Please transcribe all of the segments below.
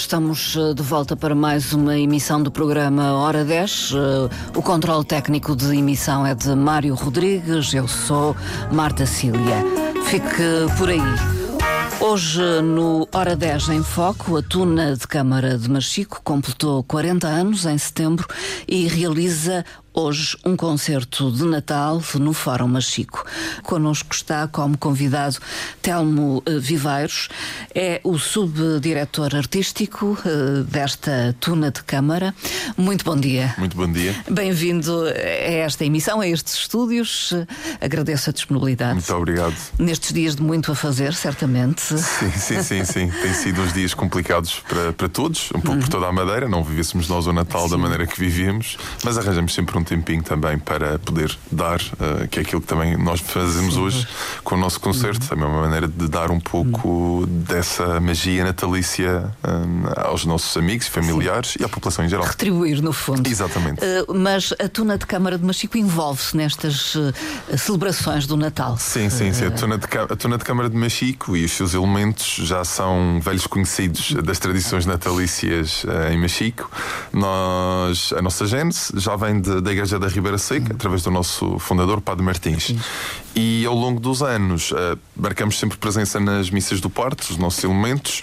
estamos eh, de volta para mais uma emissão do programa Hora 10. Eh, o controle técnico de emissão é de Mário Rodrigues, eu sou Marta Cília. Fique por aí. Hoje, no Hora 10 em Foco, a Tuna de Câmara de Machico completou 40 anos em setembro e realiza hoje um concerto de Natal no Fórum Machico. Connosco está como convidado Telmo uh, Viveiros, é o subdiretor artístico uh, desta Tuna de Câmara. Muito bom dia. Muito bom dia. Bem-vindo a esta emissão, a estes estúdios. Agradeço a disponibilidade. Muito obrigado. Nestes dias de muito a fazer, certamente. Sim, sim, sim, sim. Tem sido uns dias complicados para, para todos, um pouco uhum. por toda a Madeira. Não vivêssemos nós o Natal sim. da maneira que vivíamos, mas arranjamos sempre um tempinho também para poder dar, uh, que é aquilo que também nós fazemos Sim. hoje com o nosso concerto, uhum. também é uma maneira de dar um pouco uhum. dessa magia natalícia uh, aos nossos amigos familiares Sim. e à população em geral. Retribuir, no fundo. Exatamente. Uh, mas a Tuna de Câmara de Machico envolve-se nestas celebrações do Natal. Sim, sim, sim. A tuna, de, a tuna de Câmara de Machico e os seus elementos já são velhos conhecidos das tradições natalícias em Machico. Nós, a nossa gênese já vem de, da Igreja da Ribeira Seca, através do nosso fundador, Padre Martins. E ao longo dos anos, uh, marcamos sempre presença nas missas do Porto, os nossos elementos.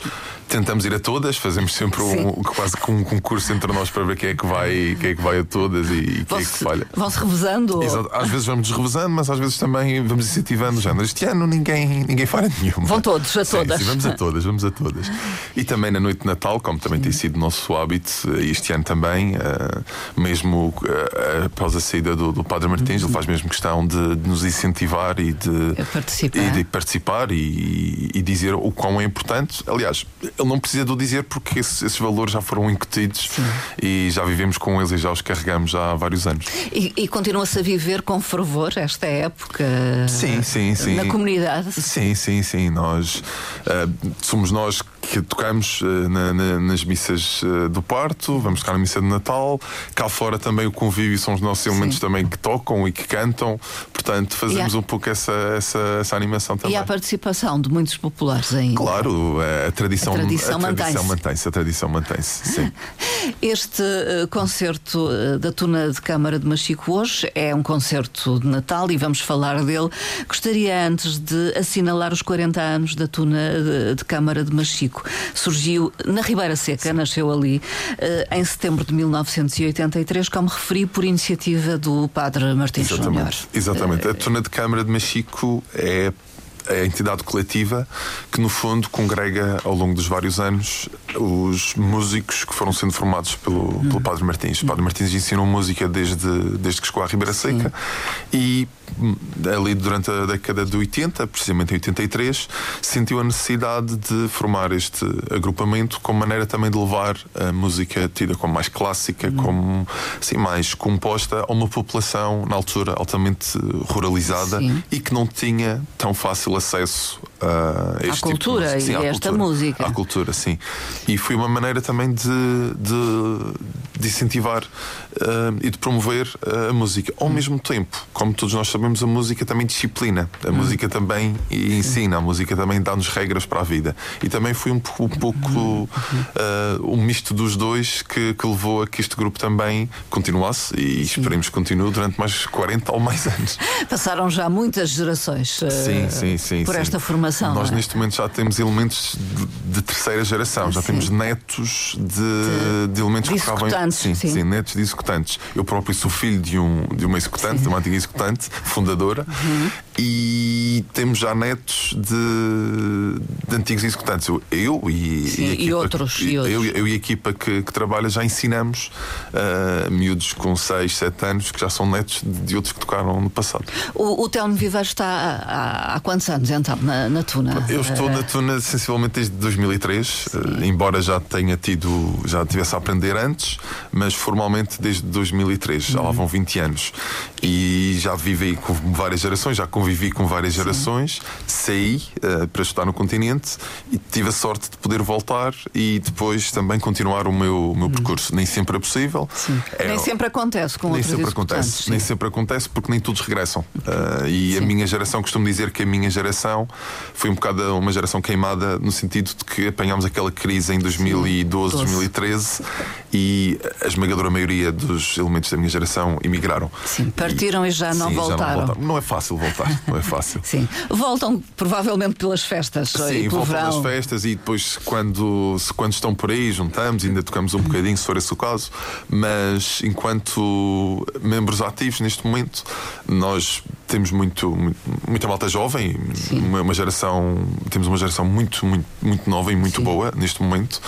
Tentamos ir a todas, fazemos sempre um, quase que um concurso entre nós para ver quem é que vai, quem é que vai a todas e quem é que falha. Vão-se revezando? Exato. Às vezes vamos revezando, mas às vezes também vamos incentivando género. Este ano ninguém, ninguém falha nenhuma. Vão todos, a todas. Sim, vamos a todas, vamos a todas. E também na noite de Natal, como também tem sido nosso hábito, este ano também, uh, mesmo uh, após a saída do, do Padre Martins, ele faz mesmo questão de, de nos incentivar e de participar e, de participar e, e, dizer o quão é importante. Aliás, ele não precisa de dizer porque esses, esses valores já foram incutidos Sim. e já vivemos com eles e já os carregamos há vários anos. E, e continua-se a viver com fervor esta época sim, sim, sim. na comunidade? Sim, sim, sim. Nós uh, somos nós que tocamos uh, na, na, nas missas uh, do parto, vamos tocar na missa de Natal. Cá fora também o convívio são os nossos elementos Sim. também que tocam e que cantam. Portanto, fazemos há... um pouco essa, essa, essa animação também. E a participação de muitos populares ainda. Claro, a tradição, a tradição, mantém-se. A tradição mantém-se, sim. Este uh, concerto da Tuna de Câmara de Machico hoje é um concerto de Natal e vamos falar dele. Gostaria antes de assinalar os 40 anos da Tuna de, de Câmara de Machico surgiu na Ribeira Seca, Sim. nasceu ali uh, em setembro de 1983, como referi, por iniciativa do Padre Martins Exatamente. Júnior. Exatamente. Uh, a Tuna de Câmara de Machico é a entidade coletiva que, no fundo, congrega ao longo dos vários anos os músicos que foram sendo formados pelo, pelo Padre Martins. O Padre Martins ensinou música desde, desde que chegou à Ribeira Seca Sim. e ali durante a década de 80, precisamente em 83, sentiu a necessidade de formar este agrupamento como maneira também de levar a música tida como mais clássica, hum. como assim, mais composta a uma população na altura altamente ruralizada Sim. e que não tinha tão fácil acesso a este à tipo cultura de, sim, e esta cultura, música. À cultura, sim. E foi uma maneira também de, de, de incentivar uh, e de promover uh, a música. Ao hum. mesmo tempo, como todos nós sabemos, a música também disciplina. A hum. música também ensina. A música também dá-nos regras para a vida. E também foi um, um pouco uh, um misto dos dois que, que, levou a que este grupo também continuasse e esperemos que continue durante mais 40 ou mais anos. Passaram já muitas gerações sim, sim, sim, por esta formação. Nós é? neste momento já temos elementos de, de terceira geração, já temos netos de, de, de elementos que tocavam. Sim, sim, sim, netos de executantes. Eu próprio sou filho de, um, de uma executante, sim. de uma antiga executante, fundadora, uhum. e temos já netos de, de antigos executantes. Eu, eu e, sim, e, e, outros, e outros. Eu, eu, e a equipa que, que trabalha já ensinamos uh, miúdos com 6, 7 anos que já são netos de, de outros que tocaram no passado. O, o Telmo Vivar está há, há, quantos anos então na, na Tuna? Eu estou na Tuna sensivelmente desde 2003, uh, embora já tenha tido, já tivesse a aprender antes, mas formalmente desde 2003, já lá vão 20 anos. E já vivi com várias gerações, já convivi com várias Sim. gerações, saí uh, para estudar no continente e tive a sorte de poder voltar e depois também continuar o meu, o meu hum. percurso. Nem sempre é possível. É, nem sempre acontece com nem sempre acontece, sim. Nem sempre acontece porque nem todos regressam. Uh, e sim. a minha geração, costumo dizer que a minha geração foi um bocado uma geração queimada no sentido de porque apanhámos aquela crise em 2012, 2013 e a esmagadora maioria dos elementos da minha geração emigraram. Sim, partiram e, e já, não, sim, voltaram. já não voltaram. Não é fácil voltar, não é fácil. sim, voltam provavelmente pelas festas. Sim, voltam verão. pelas festas e depois quando, quando estão por aí juntamos, ainda tocamos um bocadinho, se for esse o caso, mas enquanto membros ativos neste momento, nós temos muito, muito muita malta jovem, uma, uma, geração, temos uma geração muito, muito, muito nova e muito Sim. boa neste momento.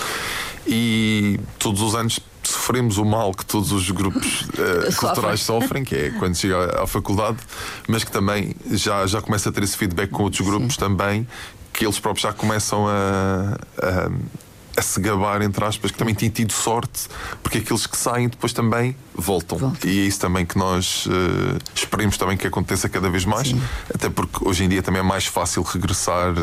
E todos os anos sofremos o mal que todos os grupos uh, culturais sofrem, que é quando chega à faculdade, mas que também já, já começa a ter esse feedback com outros grupos Sim. também, que eles próprios já começam a, a a se gabar, entre aspas, que também têm tido sorte, porque aqueles que saem depois também voltam. Volta. E é isso também que nós uh, esperemos também que aconteça cada vez mais, Sim. até porque hoje em dia também é mais fácil regressar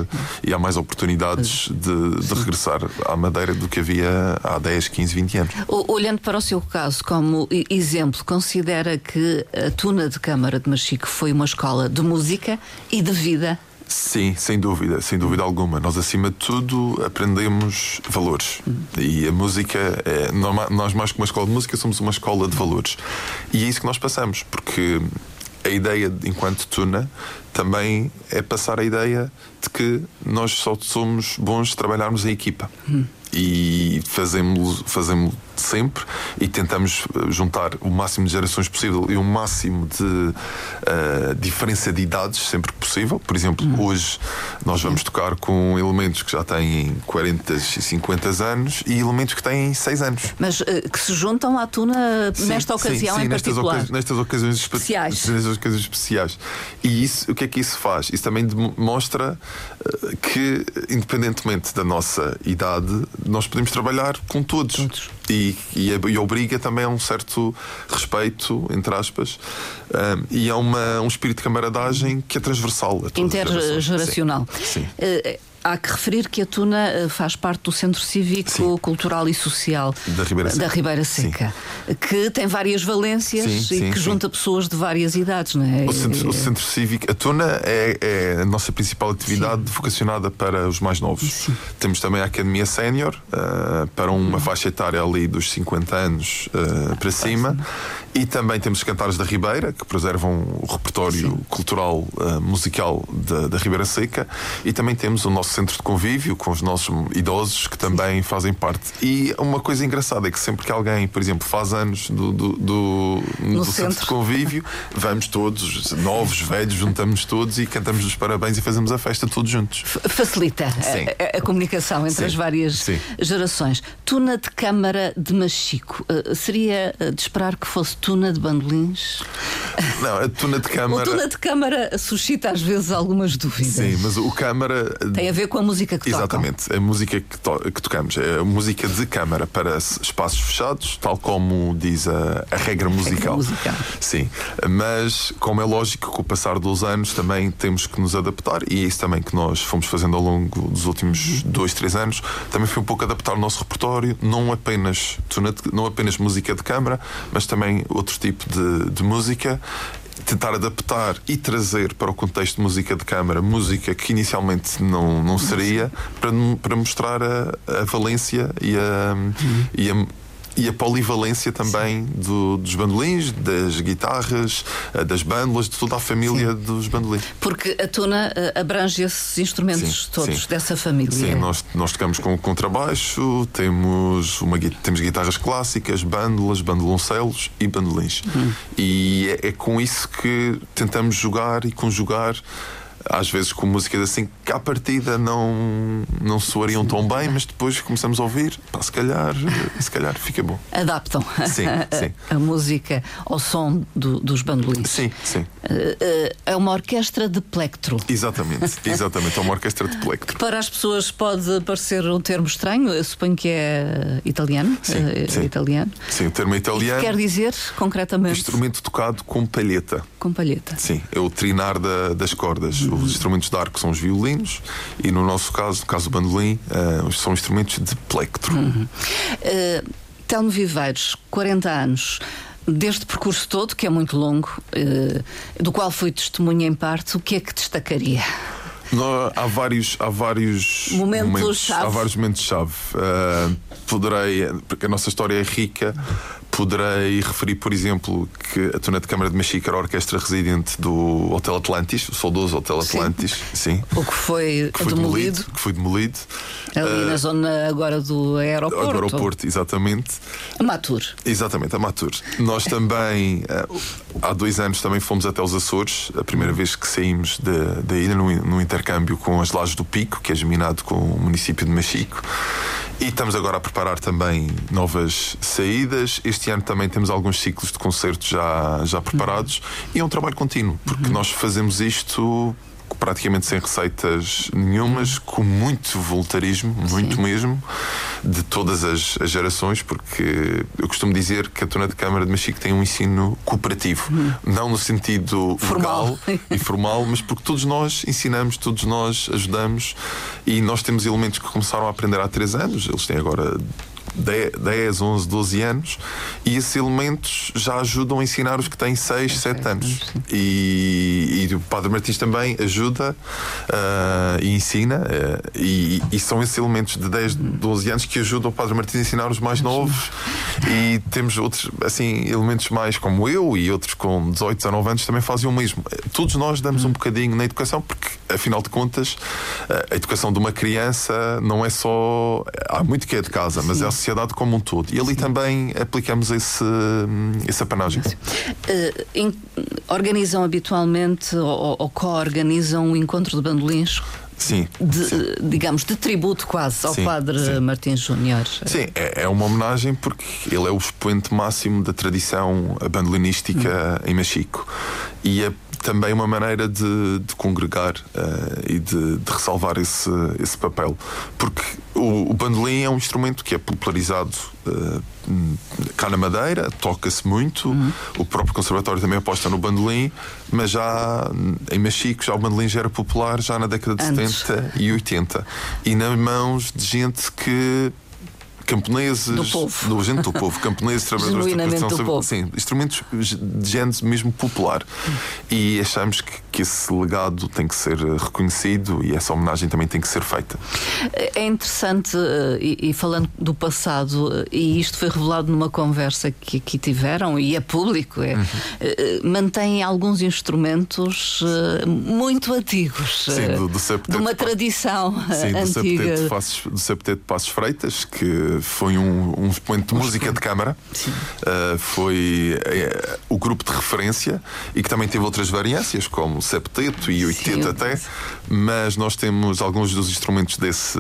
e há mais oportunidades de, de regressar à Madeira do que havia há 10, 15, 20 anos. Olhando para o seu caso como exemplo, considera que a Tuna de Câmara de Machico foi uma escola de música e de vida? Sim, sem dúvida, sem dúvida alguma. Nós, acima de tudo, aprendemos valores. E a música, é, nós, mais que uma escola de música, somos uma escola de valores. E é isso que nós passamos, porque a ideia, enquanto tuna, também é passar a ideia de que nós só somos bons de trabalharmos em equipa. Hum. E fazemos, fazemos sempre e tentamos eh, juntar o máximo de gerações possível e o máximo de uh, diferença de idades sempre que possível. Por exemplo, hum. hoje nós vamos tocar com elementos que já têm 40 e 50 anos e elementos que têm 6 anos. Mas uh, que se juntam à tuna sim, nesta ocasião sim, sim, em nestas particular. Ocasi nestas ocasiões especiais. Nestas ocasiões especiais. E isso, o que é que isso faz? Isso também demonstra uh, que, independentemente da nossa idade, nós podemos trabalhar com todos. todos. E, e, e, obriga também a um certo respeito, entre aspas, um, e a uma, um espírito de camaradagem que é transversal. Intergeracional. Sim. Sim. Uh, Há que referir que a Tuna eh, faz parte do Centro Cívico, sim. Cultural e Social da Ribeira Seca, da Ribeira Seca que tem várias valências sim, e sim, que junta pessoas de várias idades, não é? O Centro, o centro Cívico, a Tuna é, é, a nossa principal atividade vocacionada para os mais novos. Temos também a Academia Sénior, uh, para uma uhum. faixa etária ali dos 50 anos uh, para cima. E também temos os Cantares da Ribeira, que preservam o repertório cultural uh, musical da, da Ribeira Seca. E também temos o nosso centro de convívio com os nossos idosos que também fazem parte. E uma coisa engraçada é que sempre que alguém, por exemplo, faz anos do, do, do, do centro. centro. de convívio, vamos todos, novos, velhos, juntamos todos e cantamos os parabéns e fazemos a festa todos juntos. Facilita a, a, comunicação entre Sim. as várias Sim. gerações. Tuna de Câmara de Machico, uh, seria de esperar que fosse tuna de bandolins? Não, a tuna de Câmara. O tuna de Câmara suscita às vezes algumas dúvidas. Sim, mas o Câmara. Tem a ver com a música que Exatamente, tocam. a música que, to que tocamos. É a música de Câmara para espaços fechados, tal como diz a, a regra musical. Regra musical. Sim, mas como é lógico, com o passar dos anos também temos que nos adaptar e é isso também que nós fomos fazendo ao longo dos últimos uhum. dois, três anos. Também foi um pouco adaptar o nosso repertório, não apenas, não apenas música de câmara, mas também outro tipo de, de música tentar adaptar e trazer para o contexto de música de câmara música que inicialmente não, não seria para, para mostrar a, a valência e a, uhum. e a e a polivalência também do, dos bandolins, das guitarras, eh, das bandas, de toda a família sim. dos bandolins. Porque a tona eh, abrange esses instrumentos sim, todos sim. dessa família. Sim, nós, nós tocamos com contrabaixo, temos, uma, temos guitarras clássicas, bandolas, bandoloncelos e bandolins. Hum. E é, é com isso que tentamos jogar e conjugar às vezes com músicas assim que à partida não, não soariam tão bem, mas depois começamos a ouvir, pá, se calhar, se calhar fica bom. Adaptam sim, sim. a música ao som do, dos bandolins. Sim, sim. Eh, eh, é uma orquestra de plectro. Exatamente, exatamente, é uma orquestra de plectro. Que para as pessoas pode parecer um termo estranho, eu suponho que é italiano. Sim, uh, sim. italiano. Sim, o termo é italiano. quer dizer, concretamente? Instrumento tocado com palheta. Com palheta. Sim, é o trinar da, das cordas. Os instrumentos de arco são os violinos e no nosso caso, no caso do bandolim, uh, são instrumentos de plectro. Uhum. Uh, Telmo Viveiros, 40 anos. Deste percurso todo, que é muito longo, uh, do qual fui testemunha em parte, o que é que destacaria? No, há vários, há vários momentos, momentos há vários momentos-chave. Uh, poderei, porque a nossa história é rica, poderei referir, por exemplo, que a Tuna de Câmara de Machica era a orquestra residente do Hotel Atlantis, o saudoso Hotel Atlantis, sim. sim. O que foi, que foi demolido. demolido. Que foi demolido. Ali uh, na zona agora do aeroporto. Do aeroporto, exatamente. A Matur. Exatamente, a Matur. Nós também, uh, há dois anos, também fomos até os Açores, a primeira vez que saímos da ilha, no, no intercâmbio com as Lajes do Pico, que é geminado com o município de Machico. E estamos agora a preparar também novas saídas. Este ano também temos alguns ciclos de concertos já, já preparados. Uhum. E é um trabalho contínuo, porque uhum. nós fazemos isto praticamente sem receitas nenhumas, com muito voluntarismo, muito Sim. mesmo, de todas as, as, gerações, porque eu costumo dizer que a Tuna de Câmara de Machico tem um ensino cooperativo, hum. não no sentido formal e formal, mas porque todos nós ensinamos, todos nós ajudamos e nós temos elementos que começaram a aprender há três anos, eles têm agora 10, 11, 12 anos e esses elementos já ajudam a ensinar os que têm 6, 7 anos. E, e, o Padre Martins também ajuda uh, e ensina, uh, e, e, são esses elementos de 10, 12 anos que ajudam o Padre Martins a ensinar os mais novos. E temos outros assim, elementos mais como eu e outros com 18, 19 anos também fazem o mesmo. Todos nós damos um bocadinho na educação, porque afinal de contas, a educação de uma criança não é só. Há muito que é de casa, mas é a sociedade como um todo. E ali Sim. também aplicamos esse, esse apanagem. Uh, organizam habitualmente ou, ou co-organizam o encontro de bandolins Sim, de, sim. digamos, de tributo quase ao sim, padre sim. Martins Júnior. Sim, é, é, uma homenagem porque ele é o expoente máximo da tradição bandolinística hum. em Machico. E é também uma maneira de, de congregar uh, e de, de, ressalvar esse, esse papel. Porque o, o bandolim é um instrumento que é popularizado uh, cá na Madeira, toca-se muito. Uhum. O próprio Conservatório também aposta no bandolim, mas já em Machico já o bandolim já era popular já na década de Antes. 70 e 80. E nas mãos de gente que camponeses, do povo. do gente do povo, camponeses, trabalhadores da povo. sim, instrumentos de género mesmo popular. E achamos que, que esse legado tem que ser eh, reconhecido e essa homenagem também tem que ser feita. É interessante, eh, e, e falando do passado, eh, e isto foi revelado numa conversa que aqui tiveram, e é público, é, uhum. mantém alguns instrumentos muito antigos. Sim, do, do de uma tradição sim, antiga. Do Passos, do Septeto de Passos Freitas, que foi um, um expoente de música de câmara, uh, foi o grupo de referência e que também teve outras variâncias, como septeto e oitento até, mas nós temos alguns dos instrumentos desse,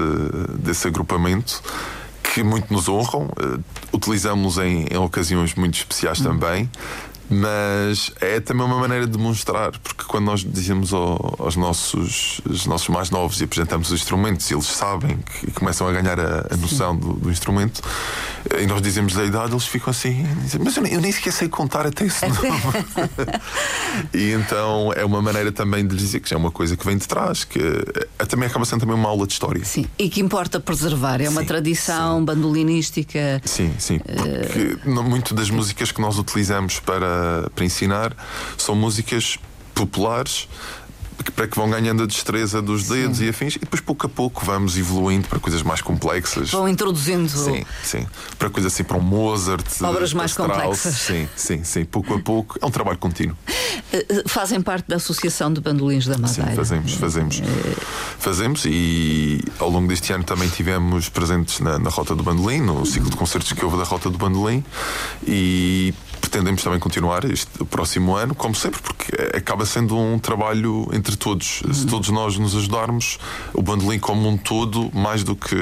desse agrupamento que muito nos honram, uh, utilizamos em, em ocasiões muito especiais hum. também. Mas é também uma maneira de demonstrar, porque quando nós dizemos ao, aos nossos, aos nossos mais novos e apresentamos os instrumentos, eles sabem que começam a ganhar a, a noção do, do, instrumento, e nós dizemos a idade, eles ficam assim, dizem, mas eu, eu, nem sequer sei contar até esse e então é uma maneira também de lhes dizer que já é uma coisa que vem de trás, que é, também acaba sendo também uma aula de história. Sim, e que importa preservar, é uma sim, tradição sim. bandolinística. Sim, sim, porque uh... muito das músicas que nós utilizamos para para, ensinar são músicas populares para que vão ganhando a destreza dos dedos sim. e afins, e depois pouco a pouco vamos evoluindo para coisas mais complexas. Vão introduzindo. Sim, sim. Para coisas assim, para um Mozart. Obras mais Strauss. complexas. Sim, sim, sim. Pouco a pouco. É um trabalho contínuo. Eh, eh, fazem parte da Associação de Bandolins da Madeira. Sim, fazemos, fazemos. Eh, fazemos e ao longo deste ano também tivemos presentes na, na Rota do Bandolim, no ciclo de concertos que houve da Rota do Bandolim e pretendemos também continuar este o próximo ano, como sempre, porque acaba sendo um trabalho entre todos. Uhum. Se todos nós nos ajudarmos, o bandolim como um todo, mais do que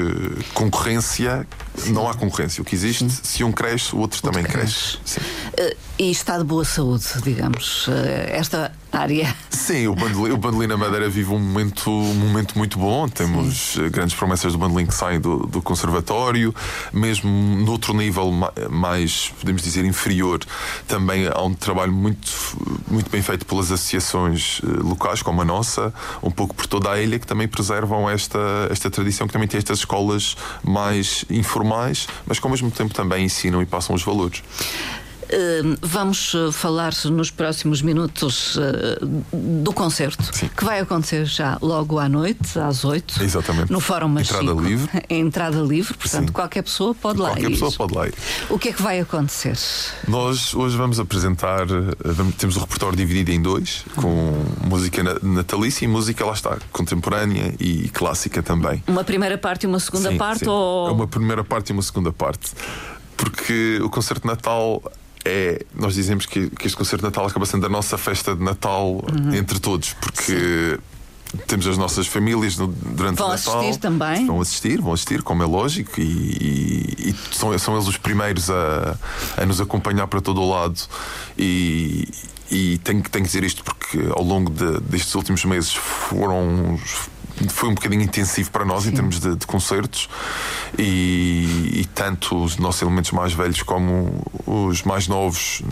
concorrência, Sim. não há concorrência. O que existe, Sim. se um cresce, o outro, outro também cresce. cresce. Uh, e está de boa saúde, digamos. Uh, esta área. Sim, o Bandolim, o Bandolim na Madeira vive um momento, um momento muito bom. Temos Sim. Eh, grandes promessas do Bandolim que saem do, do conservatório, mesmo noutro nível mais, podemos dizer, inferior. Também há um trabalho muito, muito bem feito pelas associações eh, locais, como a nossa, um pouco por toda a ilha, que também preservam esta, esta tradição, que também tem estas escolas mais informais, mas que ao mesmo tempo também ensinam e passam os valores. Vamos falar nos próximos minutos uh, do concerto Sim. que vai acontecer já logo à noite, às 8. Exatamente. No Fórum Machico. Entrada livre. Entrada livre, portanto, Sim. qualquer pessoa pode lá qualquer ir. Qualquer pessoa pode lá ir. O que é que vai acontecer? Nós hoje vamos apresentar, vamos, temos o repertório dividido em dois, com música natalícia e música, lá está, contemporânea e clássica também. Uma primeira parte e uma segunda sim, parte? Sim. Ou... É uma primeira parte e uma segunda parte. Porque o concerto de Natal é. Nós dizemos que, que este concerto de Natal acaba sendo a nossa festa de Natal uhum. entre todos, porque. Sim temos as nossas famílias no, durante vão o Natal. Vão assistir também? Vão assistir, vão assistir, como é lógico, e, e, e são, são eles os primeiros a, a nos acompanhar para todo o lado. E, e tenho, tenho que dizer isto porque ao longo de, destes últimos meses foram foi um bocadinho intensivo para nós Sim. em termos de, de concertos e, e, tanto os nossos elementos mais velhos como os mais novos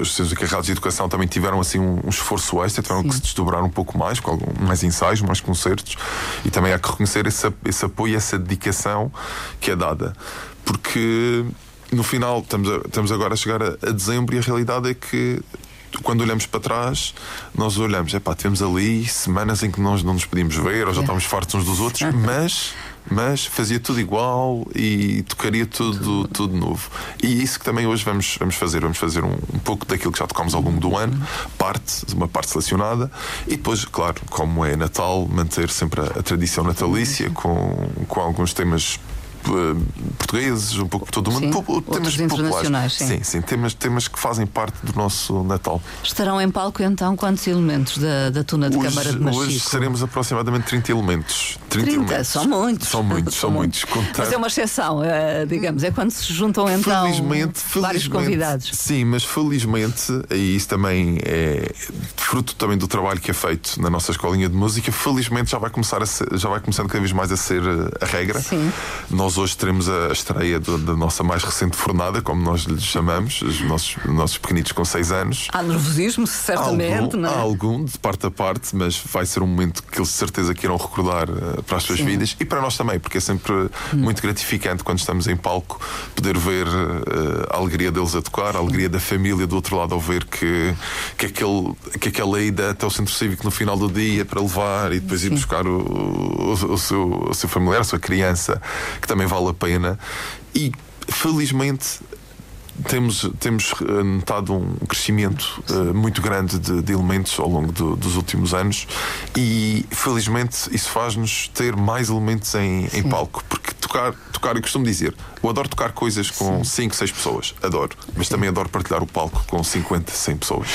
os seus encarregados de educação também tiveram assim um, um esforço extra, tiveram Sim. que se desdobrar um pouco mais, com algum, mais ensaios, mais concertos e também há que reconhecer esse, esse apoio essa dedicação que é dada porque no final estamos, a, estamos agora a chegar a, a dezembro e a realidade é que quando olhamos para trás, nós olhamos, é pá, temos ali semanas em que nós não nos podíamos ver, ou já estávamos fartos uns dos outros, mas mas fazia tudo igual e tocaria tudo, tudo novo. E é isso que também hoje vamos, vamos fazer. Vamos fazer um, um pouco daquilo que já tocámos ao longo do ano, parte, uma parte selecionada, e depois, claro, como é Natal, manter sempre a, a tradição natalícia com, com alguns temas portugueses, um pouco por todo o mundo, sim, temas internacionais. Sim. sim, sim, temas, temas que fazem parte do nosso Natal. Estarão em palco então quantos elementos da, da tuna de hoje, Câmara de Machico? Hoje seremos aproximadamente 30 elementos. 30, 30 elementos. são muitos. São muitos, são muitos. Contar... Mas é uma exceção, uh, digamos, é quando se juntam então felizmente, vários felizmente, convidados. Sim, mas felizmente, e isso também é fruto também do trabalho que é feito na nossa escolinha de música, felizmente já vai começar ser, já vai começando cada vez mais a ser eh, a regra. Sim. Nós hoje teremos a estreia do, da nossa mais recente fornada, como nós lhe chamamos, os nossos, nossos pequenitos com 6 anos. Há nervosismo, certamente, algum, não é? Há algum, de parte a parte, mas vai ser um momento que eles de certeza que irão recordar uh, para as suas Sim. vidas e para nós também, porque é sempre hum. muito gratificante quando estamos em palco poder ver uh, a alegria deles a tocar, a alegria da família do outro lado ao ver que, que, aquele, que aquela ida até o centro cívico no final do dia para levar e depois Sim. ir buscar o, o, o, seu, o seu familiar, a sua criança, que também vale a pena. E felizmente temos, temos eh, notado um crescimento uh, muito grande de, de elementos ao longo do, dos últimos anos. E felizmente isso faz-nos ter mais elementos em, em palco, porque tocar, tocar, eu costumo dizer, eu adoro tocar coisas com 5, 6 pessoas, adoro, mas também adoro partilhar o palco com 50, 100 pessoas.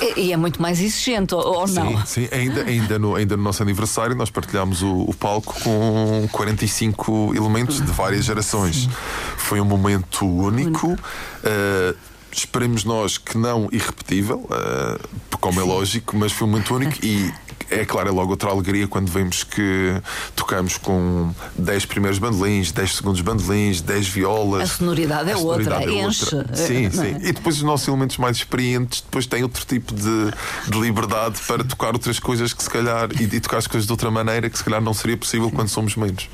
E, e é muito mais exigente, ou, sim, não? Sim, ainda, ainda, no, ainda no nosso aniversário nós partilhámos o, o palco com 45 elementos de várias gerações. Sim. Foi um momento único. único. Uh, esperemos nós que não irrepetível, uh, como é lógico, mas foi muito único e é claro, é logo outra alegria quando vemos que tocamos com 10 primeiros bandolins, 10 segundos bandolins, 10 violas. A sonoridade é a outra, é enche. Outra. Sim, é? sim. E depois os nossos elementos mais experientes depois têm outro tipo de, de liberdade para tocar outras coisas que se calhar e, e, tocar as coisas de outra maneira que se calhar não seria possível quando somos menos.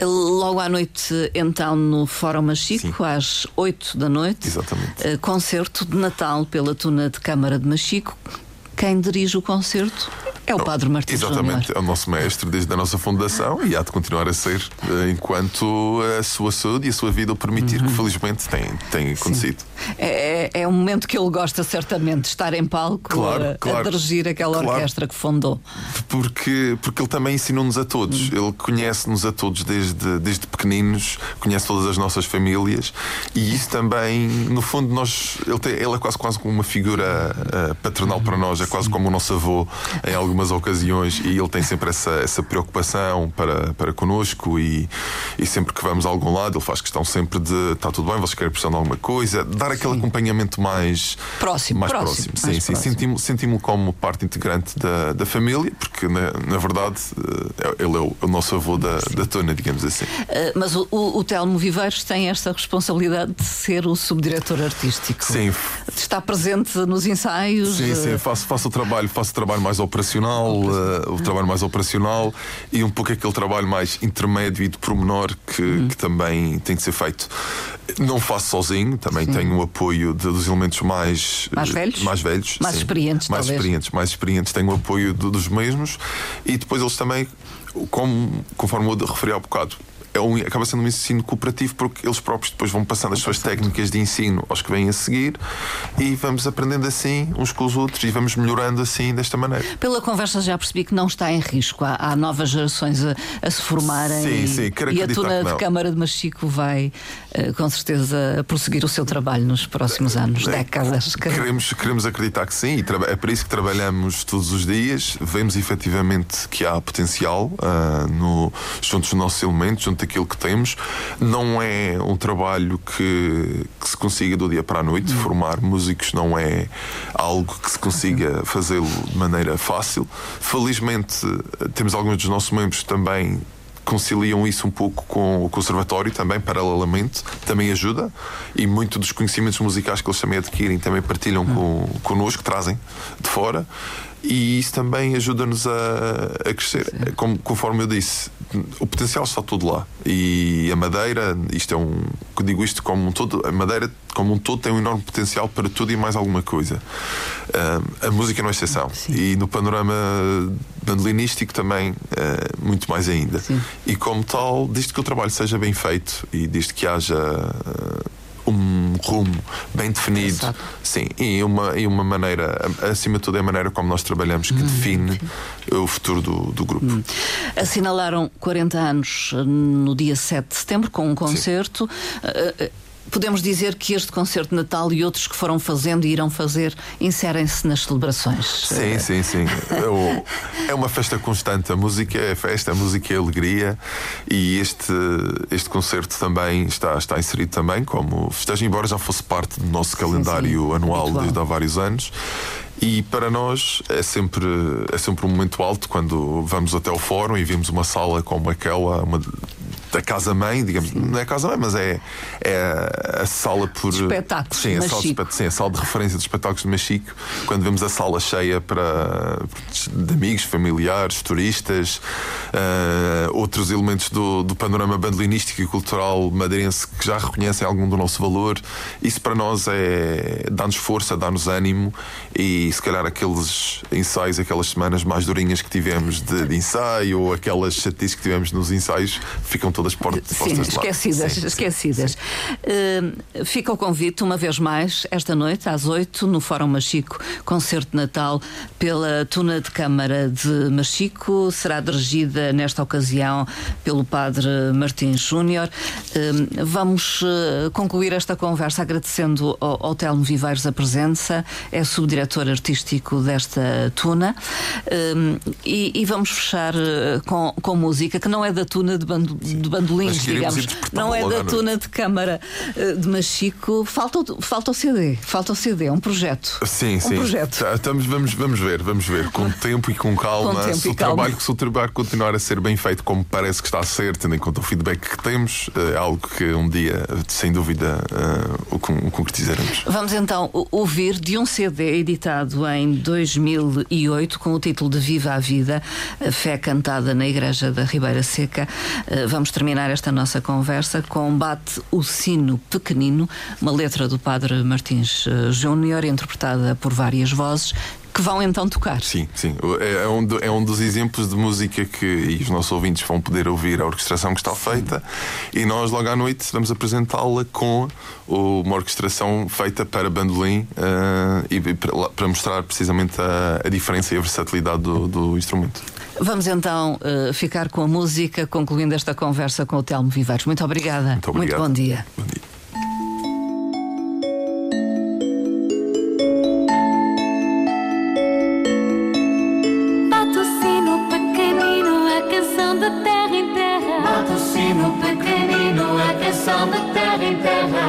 Logo à noite, então, no Fórum Machico, sim. às 8 da noite, Exatamente. Uh, concerto de Natal pela Tuna de Câmara de Machico. Quem dirige o concerto é o Padre Martins Exatamente, Júnior. é o nosso mestre desde a nossa fundação e há de continuar a ser eh, enquanto a sua saúde e a sua vida o permitir, uhum. que felizmente tem, tem acontecido. É, é, é um momento que ele gosta certamente, estar em palco claro, a, claro, a dirigir aquela claro, orquestra que fundou. Porque, porque ele também ensinou-nos a todos, uhum. ele conhece-nos a todos desde, desde pequeninos, conhece todas as nossas famílias e isso também, no fundo, nós, ele, tem, ele é quase, quase como uma figura uh, paternal para nós, é quase como o nosso avô em algum algumas ocasiões e ele tem sempre essa, essa preocupação para, para connosco e, e sempre que vamos a algum lado ele faz questão sempre de está tudo bem, vocês querem precisar de alguma coisa, dar aquele sim. acompanhamento mais próximo. Mais próximo, próximo. Mais sim, próximo. sim, senti-me senti como parte integrante da, da família, porque na, na verdade eh, ele é o, o nosso avô da, da tona, digamos assim. Uh, mas o, o, o Telmo Viveiros tem esta responsabilidade de ser o subdiretor artístico. Sim. Estar presente nos ensaios. Sim, sim, faço, faço o trabalho, faço o trabalho mais operacional operacional, uh, o trabalho mais operacional e um pouco aquele trabalho mais intermédio e de pormenor que, uhum. que também tem que ser feito. Não faço sozinho, também sim. tenho o apoio de, dos elementos mais, mais velhos, mais, velhos, mais experientes, mais talvez. experientes, mais experientes. Tenho o apoio de, dos mesmos e depois eles também, como, conforme eu referi há bocado, é um, acaba sendo um ensino cooperativo porque eles próprios depois vão passando as suas técnicas de ensino aos que vêm a seguir e vamos aprendendo assim uns com os outros e vamos melhorando assim desta maneira. Pela conversa já percebi que não está em risco. Há, há novas gerações a, a, se formarem sim, sim, e, e a Tuna de Câmara de Machico vai uh, com certeza prosseguir o seu trabalho nos próximos anos, é, décadas. Queremos, queremos acreditar que sim e é para isso que trabalhamos todos os dias. Vemos efetivamente que há potencial uh, no, junto dos nossos elementos, junto aquilo que temos. Não é um trabalho que, que se consiga do dia para a noite. Uhum. Formar músicos não é algo que se consiga fazê-lo de maneira fácil. Felizmente, temos alguns dos nossos membros também conciliam isso um pouco com o conservatório também, paralelamente, também ajuda e muito dos conhecimentos musicais que eles também adquirem também partilham com, connosco, trazem de fora e isso também ajuda-nos a, a crescer. Como, conforme eu disse, o potencial está todo lá. E a Madeira, isto é um. Digo isto como um todo, a Madeira como um todo tem um enorme potencial para tudo e mais alguma coisa. Uh, a música não é exceção. Sim. E no panorama bandolinístico também, uh, muito mais ainda. Sim. E como tal, desde que o trabalho seja bem feito e desde que haja. Uh, rumo bem definido. Exato. Sim, e uma, e uma maneira, acima de tudo, é a maneira como nós trabalhamos que hum, define sim. o futuro do, do grupo. Hum. Assinalaram 40 anos no dia 7 de setembro com um concerto. Sim podemos dizer que este concerto de Natal e outros que foram fazendo e irão fazer inserem-se nas celebrações. Sim, sim, sim. é uma festa constante. A música é festa, a música é alegria e este, este concerto também está, está inserido também como festejo, embora já fosse parte do nosso calendário sim, sim. anual desde há vários anos. E para nós é sempre, é sempre um momento alto quando vamos até o fórum e vemos uma sala como aquela, uma da casa-mãe, digamos, não é casa-mãe, mas é, é a sala por. Espetáculos. Sim, a sala, de, sim, a sala de referência dos espetáculos de Machico, quando vemos a sala cheia para de amigos, familiares, turistas, uh, outros elementos do, do panorama bandolinístico e cultural madeirense que já reconhecem algum do nosso valor, isso para nós é dá-nos força, dá-nos ânimo e se calhar aqueles ensaios, aquelas semanas mais durinhas que tivemos de, de ensaio ou aquelas chatices que tivemos nos ensaios ficam todas todas postas Sim, esquecidas. Sim, esquecidas. Sim. Uh, fica o convite, uma vez mais, esta noite, às 8, no Fórum Machico, concerto de Natal pela Tuna de Câmara de Machico. Será dirigida, nesta ocasião, pelo Padre Martins Júnior. Uh, vamos uh, concluir esta conversa agradecendo ao, ao Telmo Viveiros a presença, é subdiretor artístico desta Tuna. E, e, vamos fechar com, com música que não é da Tuna de, bando, de bandolins, digamos. Não é da tuna de câmara eh, de Machico. Falta, falta o CD. Falta o CD, é um projeto. Sim, um sim. Projeto. Tá, estamos, vamos, vamos ver, vamos ver. Com tempo e com calma. Com se, o calma. Trabalho, se o trabalho continuar a ser bem feito como parece que está a ser, tendo em conta o feedback que temos, é algo que um dia, sem dúvida, uh, o concretizaremos. Vamos então ouvir de um CD editado em 2008 com o título de Viva a Vida, a fé cantada na Igreja da Ribeira Seca. Vamos terminar esta nossa conversa com Bate o Sino Pequenino, uma letra do Padre Martins eh, Júnior, interpretada por várias vozes, que vão então tocar. Sim, sim. É, é um, é um dos exemplos de música que os nossos ouvintes vão poder ouvir a orquestração que está feita e nós logo à noite vamos apresentá-la com uma orquestração feita para bandolim uh, e para, para, mostrar precisamente a, a, diferença e a versatilidade do, do instrumento. Vamos então uh, ficar com a música, concluindo esta conversa com o Telmo Viveiros. Muito obrigada. Muito. Muito bom dia. Bom dia.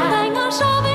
Venham jovens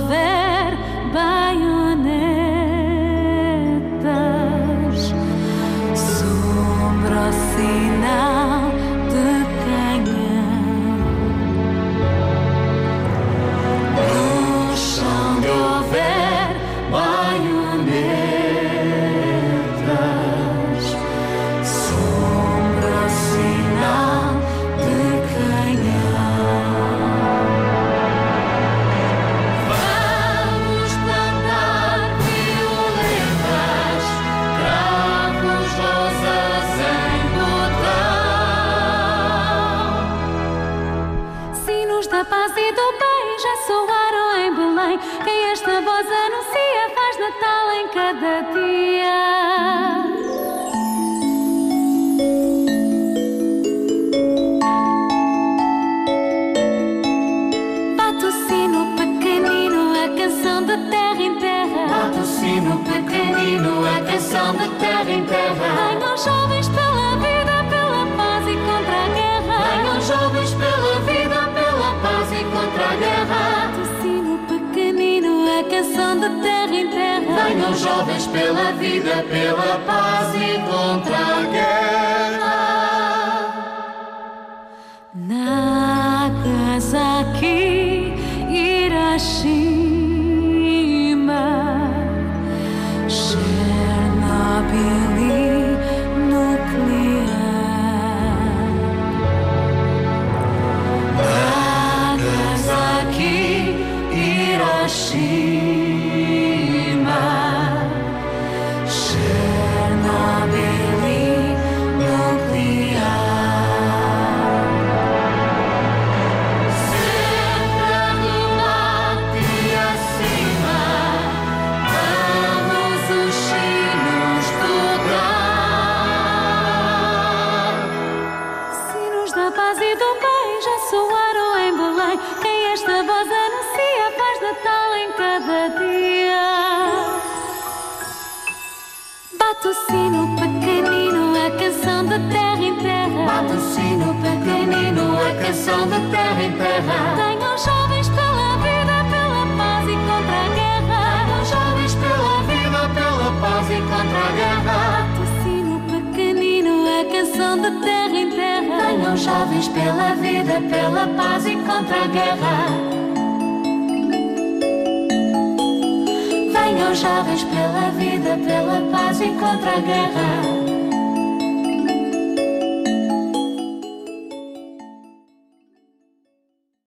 jovens pela vida, pela paz e contra a guerra. Bate o sino pequenino, a canção de terra em terra. Bate o sino pequenino, a canção de terra em terra. Tenham jovens pela vida, pela paz e contra a guerra. Venham jovens pela vida, pela paz e contra a guerra. Bate o sino pequenino, a canção de terra em terra. Venham jovens pela vida, pela paz e contra a guerra. Jovens pela vida, pela paz e contra a guerra.